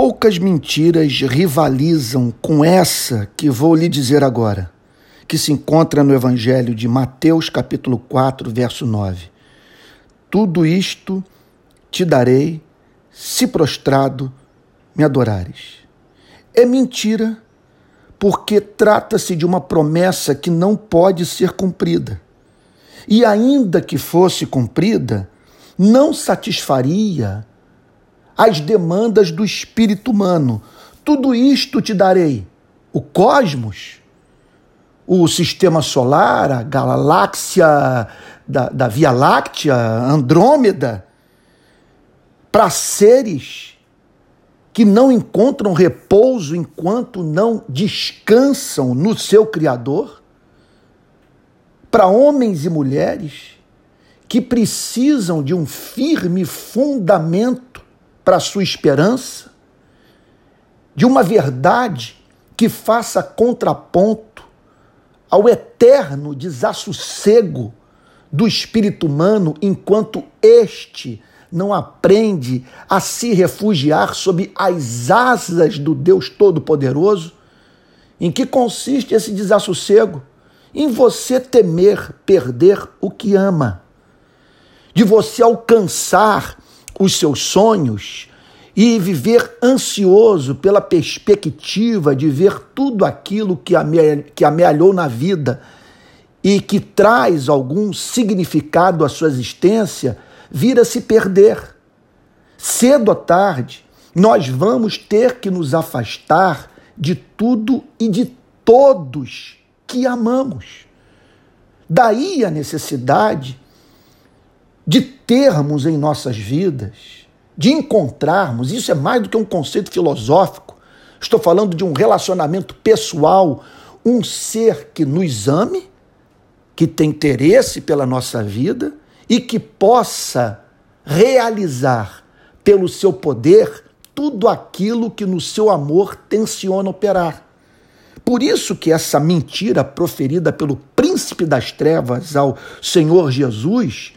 poucas mentiras rivalizam com essa que vou lhe dizer agora, que se encontra no Evangelho de Mateus, capítulo 4, verso 9. Tudo isto te darei se prostrado me adorares. É mentira, porque trata-se de uma promessa que não pode ser cumprida. E ainda que fosse cumprida, não satisfaria as demandas do espírito humano. Tudo isto te darei. O cosmos, o sistema solar, a galáxia da, da Via Láctea, Andrômeda, para seres que não encontram repouso enquanto não descansam no seu Criador, para homens e mulheres que precisam de um firme fundamento para a sua esperança, de uma verdade que faça contraponto ao eterno desassossego do espírito humano enquanto este não aprende a se refugiar sob as asas do Deus Todo-Poderoso? Em que consiste esse desassossego? Em você temer perder o que ama, de você alcançar os seus sonhos e viver ansioso pela perspectiva de ver tudo aquilo que, que amealhou na vida e que traz algum significado à sua existência, vir a se perder. Cedo ou tarde, nós vamos ter que nos afastar de tudo e de todos que amamos. Daí a necessidade de termos em nossas vidas, de encontrarmos, isso é mais do que um conceito filosófico. Estou falando de um relacionamento pessoal, um ser que nos ame, que tem interesse pela nossa vida e que possa realizar pelo seu poder tudo aquilo que no seu amor tenciona operar. Por isso que essa mentira proferida pelo príncipe das trevas ao Senhor Jesus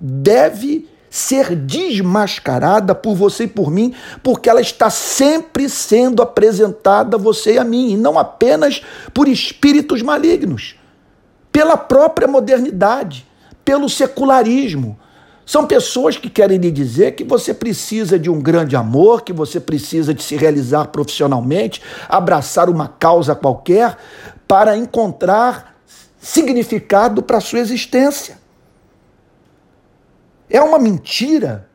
deve ser desmascarada por você e por mim, porque ela está sempre sendo apresentada a você e a mim, e não apenas por espíritos malignos, pela própria modernidade, pelo secularismo. São pessoas que querem lhe dizer que você precisa de um grande amor, que você precisa de se realizar profissionalmente, abraçar uma causa qualquer para encontrar significado para a sua existência. É uma mentira,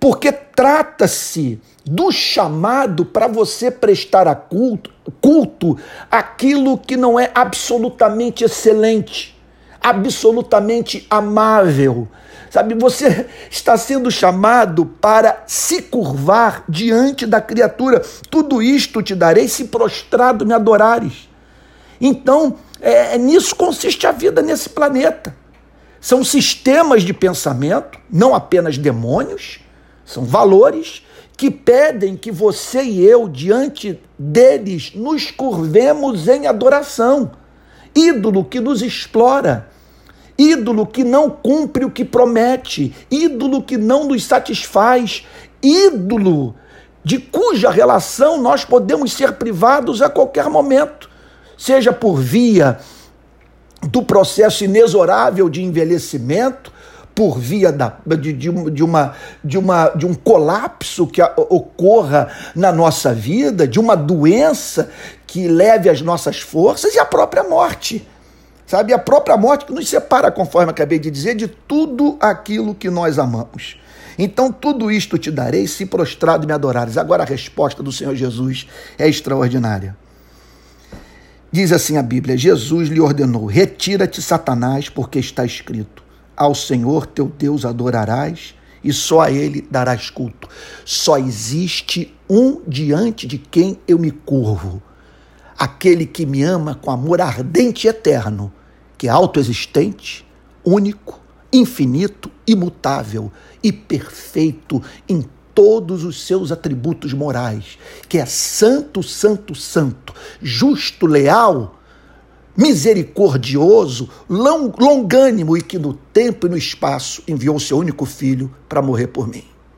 porque trata-se do chamado para você prestar a culto, culto aquilo que não é absolutamente excelente, absolutamente amável. Sabe, você está sendo chamado para se curvar diante da criatura. Tudo isto te darei se prostrado me adorares. Então, é, é nisso consiste a vida nesse planeta. São sistemas de pensamento, não apenas demônios, são valores que pedem que você e eu, diante deles, nos curvemos em adoração. Ídolo que nos explora, ídolo que não cumpre o que promete, ídolo que não nos satisfaz, ídolo de cuja relação nós podemos ser privados a qualquer momento, seja por via do processo inexorável de envelhecimento por via da, de, de, uma, de, uma, de um colapso que ocorra na nossa vida, de uma doença que leve as nossas forças e a própria morte. Sabe, a própria morte que nos separa, conforme acabei de dizer, de tudo aquilo que nós amamos. Então, tudo isto te darei se prostrado me adorares. Agora, a resposta do Senhor Jesus é extraordinária. Diz assim a Bíblia: Jesus lhe ordenou: Retira-te, Satanás, porque está escrito: Ao Senhor teu Deus adorarás e só a ele darás culto. Só existe um diante de quem eu me curvo. Aquele que me ama com amor ardente e eterno, que é autoexistente, único, infinito, imutável e perfeito em todos os seus atributos morais, que é santo, santo, santo, justo, leal, misericordioso, longânimo e que no tempo e no espaço enviou seu único filho para morrer por mim.